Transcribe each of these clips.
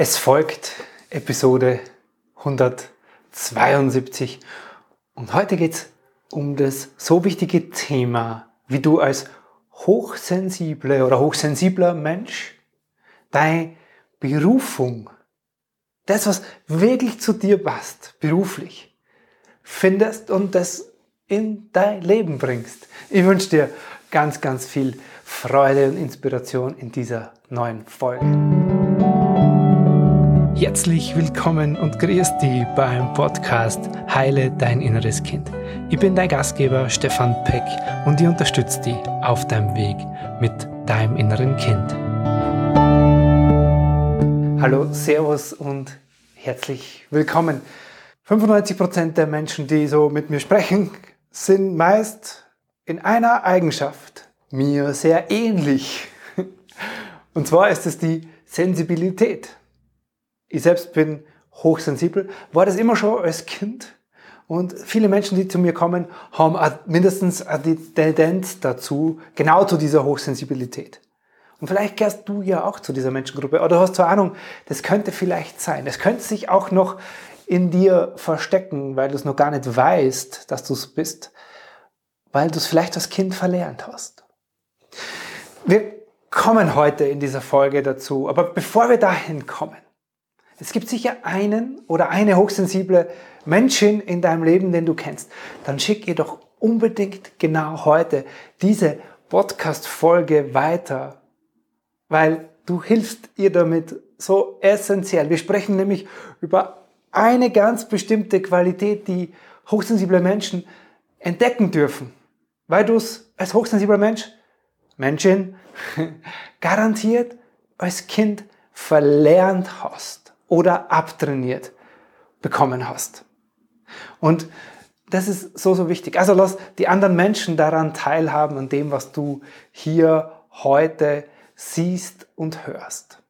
Es folgt Episode 172 und heute geht es um das so wichtige Thema, wie du als hochsensible oder hochsensibler Mensch deine Berufung, das, was wirklich zu dir passt, beruflich, findest und das in dein Leben bringst. Ich wünsche dir ganz, ganz viel Freude und Inspiration in dieser neuen Folge. Herzlich willkommen und grüß dich beim Podcast Heile dein inneres Kind. Ich bin dein Gastgeber Stefan Peck und ich unterstütze dich auf deinem Weg mit deinem inneren Kind. Hallo, Servus und herzlich willkommen. 95% der Menschen, die so mit mir sprechen, sind meist in einer Eigenschaft mir sehr ähnlich. Und zwar ist es die Sensibilität ich selbst bin hochsensibel, war das immer schon als Kind. Und viele Menschen, die zu mir kommen, haben mindestens die Tendenz dazu, genau zu dieser Hochsensibilität. Und vielleicht gehörst du ja auch zu dieser Menschengruppe oder hast zur Ahnung, das könnte vielleicht sein. Es könnte sich auch noch in dir verstecken, weil du es noch gar nicht weißt, dass du es bist, weil du es vielleicht als Kind verlernt hast. Wir kommen heute in dieser Folge dazu, aber bevor wir dahin kommen, es gibt sicher einen oder eine hochsensible Menschen in deinem Leben, den du kennst. Dann schick ihr doch unbedingt genau heute diese Podcast-Folge weiter, weil du hilfst ihr damit so essentiell. Wir sprechen nämlich über eine ganz bestimmte Qualität, die hochsensible Menschen entdecken dürfen, weil du es als hochsensibler Mensch, Menschin, garantiert als Kind verlernt hast oder abtrainiert bekommen hast. Und das ist so, so wichtig. Also lass die anderen Menschen daran teilhaben, an dem, was du hier heute siehst und hörst.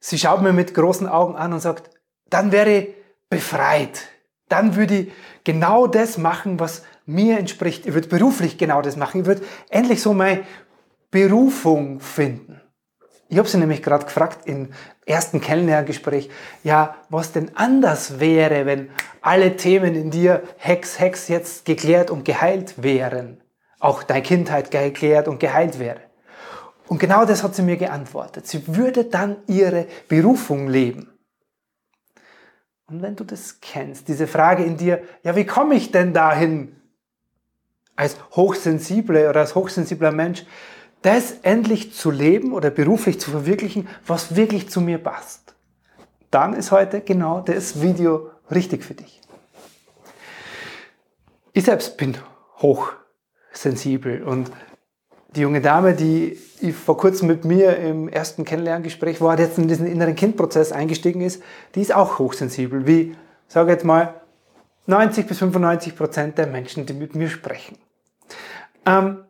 Sie schaut mir mit großen Augen an und sagt, dann wäre ich befreit. Dann würde ich genau das machen, was mir entspricht. Ich würde beruflich genau das machen. Ich würde endlich so meine Berufung finden. Ich habe sie nämlich gerade gefragt im ersten Kennenlerngespräch, ja, was denn anders wäre, wenn alle Themen in dir, Hex, Hex, jetzt geklärt und geheilt wären. Auch deine Kindheit geklärt und geheilt wäre. Und genau das hat sie mir geantwortet. Sie würde dann ihre Berufung leben. Und wenn du das kennst, diese Frage in dir, ja, wie komme ich denn dahin als hochsensible oder als hochsensibler Mensch, das endlich zu leben oder beruflich zu verwirklichen, was wirklich zu mir passt. Dann ist heute genau das Video richtig für dich. Ich selbst bin hochsensibel und die junge Dame, die vor kurzem mit mir im ersten Kennenlerngespräch war, die jetzt in diesen inneren Kindprozess eingestiegen ist, die ist auch hochsensibel, wie, sage jetzt mal, 90 bis 95 Prozent der Menschen, die mit mir sprechen. Ähm,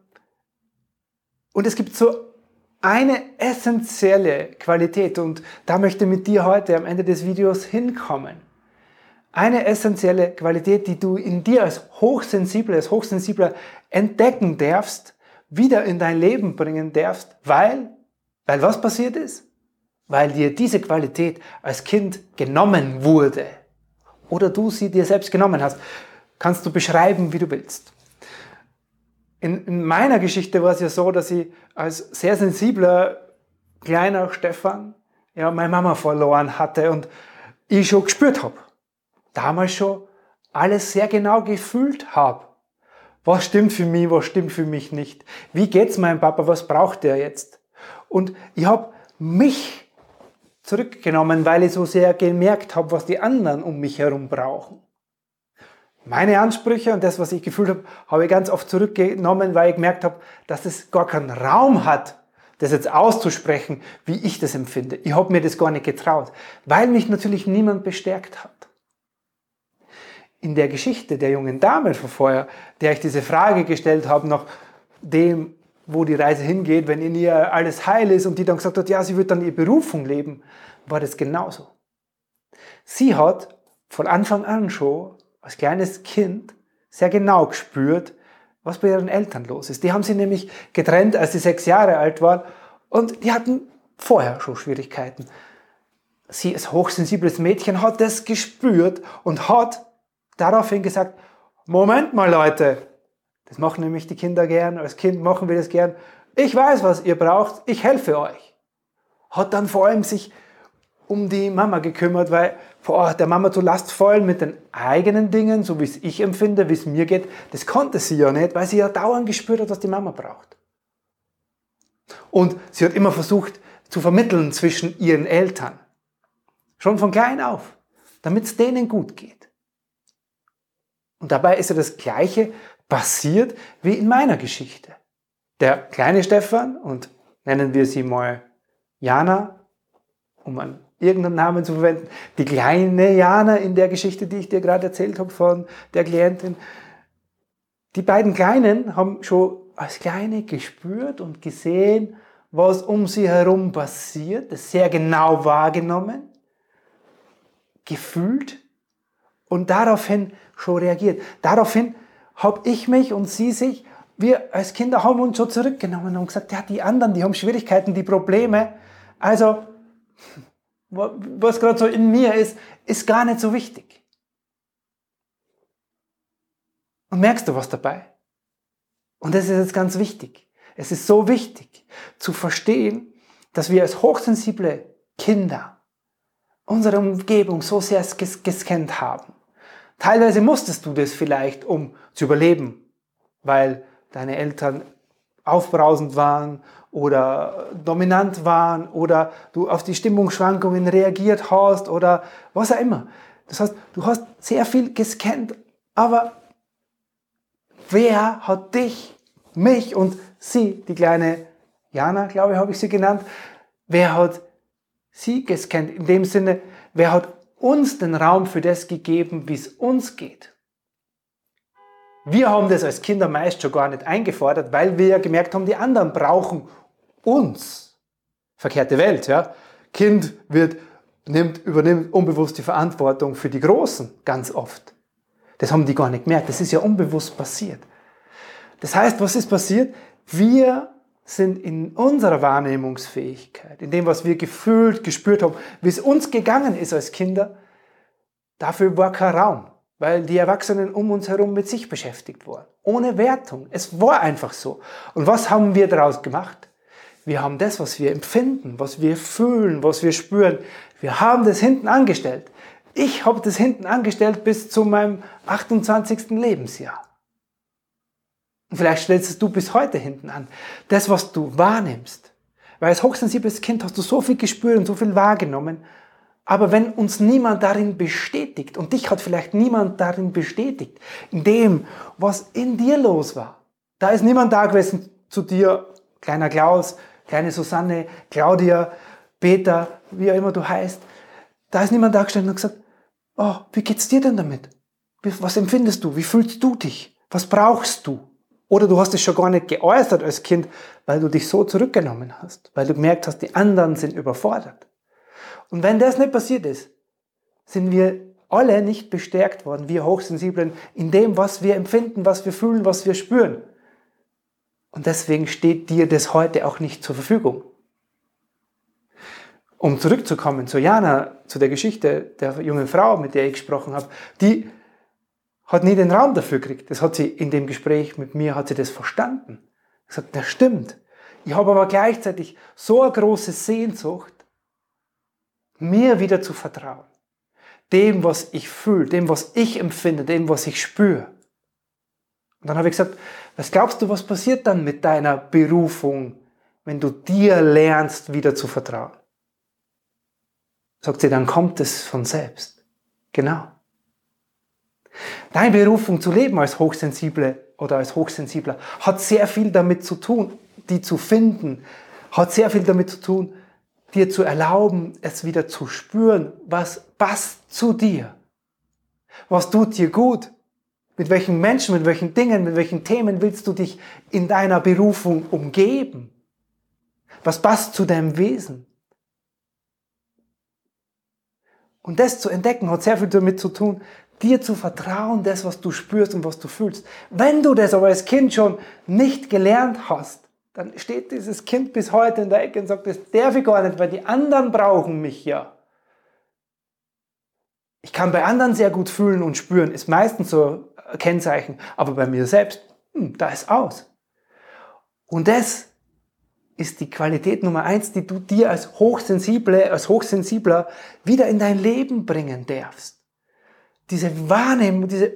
und es gibt so eine essentielle Qualität und da möchte ich mit dir heute am Ende des Videos hinkommen. Eine essentielle Qualität, die du in dir als hochsensibler, als hochsensibler entdecken darfst, wieder in dein Leben bringen darfst, weil, weil was passiert ist? Weil dir diese Qualität als Kind genommen wurde oder du sie dir selbst genommen hast. Kannst du beschreiben, wie du willst. In, in meiner Geschichte war es ja so, dass ich als sehr sensibler kleiner Stefan ja meine Mama verloren hatte und ich schon gespürt habe, damals schon alles sehr genau gefühlt habe. Was stimmt für mich, was stimmt für mich nicht? Wie geht's meinem Papa, was braucht er jetzt? Und ich habe mich zurückgenommen, weil ich so sehr gemerkt habe, was die anderen um mich herum brauchen. Meine Ansprüche und das, was ich gefühlt habe, habe ich ganz oft zurückgenommen, weil ich gemerkt habe, dass es gar keinen Raum hat, das jetzt auszusprechen, wie ich das empfinde. Ich habe mir das gar nicht getraut, weil mich natürlich niemand bestärkt hat. In der Geschichte der jungen Dame von vorher, der ich diese Frage gestellt habe, nach dem, wo die Reise hingeht, wenn in ihr alles heil ist und die dann gesagt hat, ja, sie wird dann ihre Berufung leben, war das genauso. Sie hat von Anfang an schon als kleines Kind sehr genau gespürt, was bei ihren Eltern los ist. Die haben sie nämlich getrennt, als sie sechs Jahre alt waren und die hatten vorher schon Schwierigkeiten. sie als hochsensibles Mädchen hat das gespürt und hat daraufhin gesagt, Moment mal Leute, das machen nämlich die Kinder gern, als Kind machen wir das gern. Ich weiß, was ihr braucht, ich helfe euch. Hat dann vor allem sich um die Mama gekümmert, weil boah, der Mama zu Last fallen mit den eigenen Dingen, so wie es ich empfinde, wie es mir geht, das konnte sie ja nicht, weil sie ja dauernd gespürt hat, was die Mama braucht. Und sie hat immer versucht zu vermitteln zwischen ihren Eltern. Schon von klein auf, damit es denen gut geht. Und dabei ist ja das Gleiche passiert wie in meiner Geschichte. Der kleine Stefan, und nennen wir sie mal Jana, um einen irgendeinen Namen zu verwenden, die kleine Jana in der Geschichte, die ich dir gerade erzählt habe von der Klientin, die beiden Kleinen haben schon als Kleine gespürt und gesehen, was um sie herum passiert, das sehr genau wahrgenommen gefühlt und daraufhin schon reagiert. Daraufhin habe ich mich und sie sich, wir als Kinder haben uns schon zurückgenommen und gesagt, ja, die anderen, die haben Schwierigkeiten, die Probleme. Also, was gerade so in mir ist, ist gar nicht so wichtig. Und merkst du was dabei? Und das ist jetzt ganz wichtig. Es ist so wichtig zu verstehen, dass wir als hochsensible Kinder unsere Umgebung so sehr ges gescannt haben. Teilweise musstest du das vielleicht, um zu überleben, weil deine Eltern aufbrausend waren oder dominant waren oder du auf die Stimmungsschwankungen reagiert hast oder was auch immer. Das heißt, du hast sehr viel gescannt, aber wer hat dich, mich und sie, die kleine Jana, glaube ich, habe ich sie genannt, wer hat sie gescannt. In dem Sinne, wer hat uns den Raum für das gegeben, wie es uns geht. Wir haben das als Kinder meist schon gar nicht eingefordert, weil wir ja gemerkt haben, die anderen brauchen uns. Verkehrte Welt, ja. Kind wird, nimmt, übernimmt unbewusst die Verantwortung für die Großen, ganz oft. Das haben die gar nicht gemerkt. Das ist ja unbewusst passiert. Das heißt, was ist passiert? Wir sind in unserer Wahrnehmungsfähigkeit, in dem, was wir gefühlt, gespürt haben, wie es uns gegangen ist als Kinder, dafür war kein Raum, weil die Erwachsenen um uns herum mit sich beschäftigt waren. Ohne Wertung. Es war einfach so. Und was haben wir daraus gemacht? Wir haben das, was wir empfinden, was wir fühlen, was wir spüren, wir haben das hinten angestellt. Ich habe das hinten angestellt bis zu meinem 28. Lebensjahr. Und vielleicht stellst du bis heute hinten an. Das, was du wahrnimmst. Weil als hochsensibles Kind hast du so viel gespürt und so viel wahrgenommen. Aber wenn uns niemand darin bestätigt, und dich hat vielleicht niemand darin bestätigt, in dem, was in dir los war, da ist niemand da gewesen zu dir, kleiner Klaus, kleine Susanne, Claudia, Peter, wie auch immer du heißt, da ist niemand da gestanden und gesagt, oh, wie geht's dir denn damit? Was empfindest du? Wie fühlst du dich? Was brauchst du? Oder du hast es schon gar nicht geäußert als Kind, weil du dich so zurückgenommen hast, weil du gemerkt hast, die anderen sind überfordert. Und wenn das nicht passiert ist, sind wir alle nicht bestärkt worden, wir Hochsensiblen, in dem, was wir empfinden, was wir fühlen, was wir spüren. Und deswegen steht dir das heute auch nicht zur Verfügung. Um zurückzukommen zu Jana, zu der Geschichte der jungen Frau, mit der ich gesprochen habe, die hat nie den Raum dafür gekriegt. Das hat sie in dem Gespräch mit mir, hat sie das verstanden. Gesagt, das stimmt. Ich habe aber gleichzeitig so eine große Sehnsucht, mir wieder zu vertrauen. Dem, was ich fühle, dem, was ich empfinde, dem, was ich spüre. Und dann habe ich gesagt, was glaubst du, was passiert dann mit deiner Berufung, wenn du dir lernst, wieder zu vertrauen? Sagt sie, dann kommt es von selbst. Genau. Deine Berufung zu leben als Hochsensible oder als Hochsensibler hat sehr viel damit zu tun, die zu finden, hat sehr viel damit zu tun, dir zu erlauben, es wieder zu spüren, was passt zu dir. Was tut dir gut? Mit welchen Menschen, mit welchen Dingen, mit welchen Themen willst du dich in deiner Berufung umgeben? Was passt zu deinem Wesen? Und das zu entdecken hat sehr viel damit zu tun, dir zu vertrauen, das, was du spürst und was du fühlst. Wenn du das aber als Kind schon nicht gelernt hast, dann steht dieses Kind bis heute in der Ecke und sagt, das darf ich gar nicht, weil die anderen brauchen mich ja. Ich kann bei anderen sehr gut fühlen und spüren, ist meistens so ein Kennzeichen, aber bei mir selbst, hm, da ist aus. Und das ist die Qualität Nummer eins, die du dir als Hochsensible, als Hochsensibler wieder in dein Leben bringen darfst. Diese Wahrnehmung, diese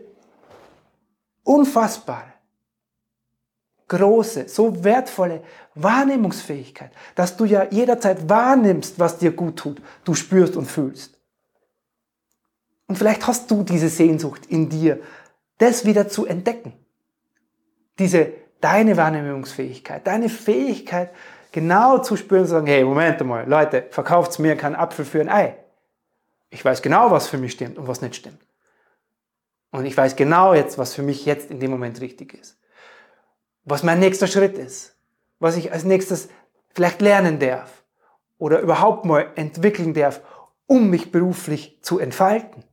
unfassbare, große, so wertvolle Wahrnehmungsfähigkeit, dass du ja jederzeit wahrnimmst, was dir gut tut, du spürst und fühlst. Und vielleicht hast du diese Sehnsucht in dir, das wieder zu entdecken. Diese, deine Wahrnehmungsfähigkeit, deine Fähigkeit, genau zu spüren und zu sagen, hey, Moment mal, Leute, verkauft mir keinen Apfel für ein Ei. Ich weiß genau, was für mich stimmt und was nicht stimmt. Und ich weiß genau jetzt, was für mich jetzt in dem Moment richtig ist. Was mein nächster Schritt ist. Was ich als nächstes vielleicht lernen darf. Oder überhaupt mal entwickeln darf, um mich beruflich zu entfalten.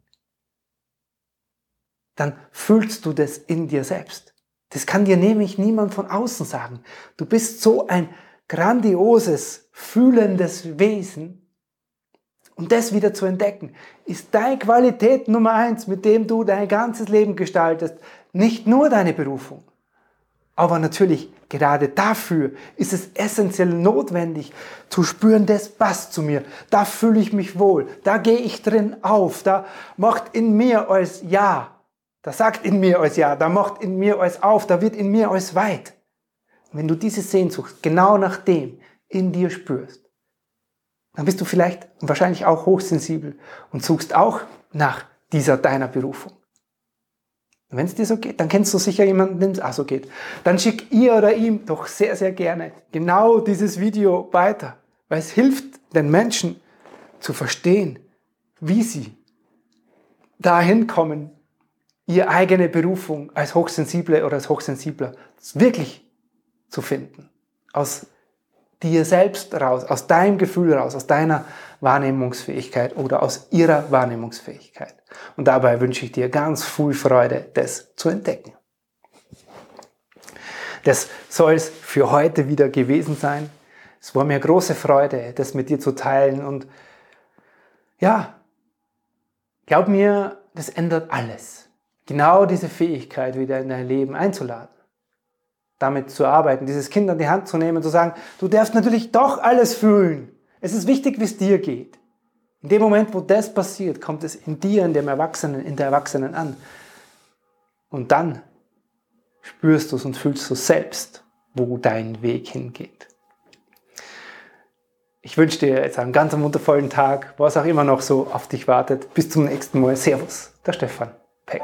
Dann fühlst du das in dir selbst. Das kann dir nämlich niemand von außen sagen. Du bist so ein grandioses, fühlendes Wesen. Und das wieder zu entdecken, ist deine Qualität Nummer eins, mit dem du dein ganzes Leben gestaltest. Nicht nur deine Berufung. Aber natürlich, gerade dafür ist es essentiell notwendig zu spüren, das passt zu mir. Da fühle ich mich wohl. Da gehe ich drin auf. Da macht in mir als Ja. Da sagt in mir als Ja. Da macht in mir als auf. Da wird in mir als weit. wenn du diese Sehnsucht genau nach dem in dir spürst, dann bist du vielleicht und wahrscheinlich auch hochsensibel und suchst auch nach dieser deiner Berufung. Wenn es dir so geht, dann kennst du sicher jemanden, dem es auch so geht. Dann schick ihr oder ihm doch sehr, sehr gerne genau dieses Video weiter, weil es hilft den Menschen zu verstehen, wie sie dahin kommen, ihre eigene Berufung als Hochsensible oder als Hochsensibler wirklich zu finden. Aus dir selbst raus, aus deinem Gefühl raus, aus deiner Wahrnehmungsfähigkeit oder aus ihrer Wahrnehmungsfähigkeit. Und dabei wünsche ich dir ganz viel Freude, das zu entdecken. Das soll es für heute wieder gewesen sein. Es war mir große Freude, das mit dir zu teilen. Und ja, glaub mir, das ändert alles. Genau diese Fähigkeit wieder in dein Leben einzuladen damit zu arbeiten, dieses Kind an die Hand zu nehmen und zu sagen, du darfst natürlich doch alles fühlen. Es ist wichtig, wie es dir geht. In dem Moment, wo das passiert, kommt es in dir, in dem Erwachsenen, in der Erwachsenen an. Und dann spürst du es und fühlst du selbst, wo dein Weg hingeht. Ich wünsche dir jetzt einen ganz wundervollen Tag, was auch immer noch so auf dich wartet. Bis zum nächsten Mal. Servus, der Stefan Peck.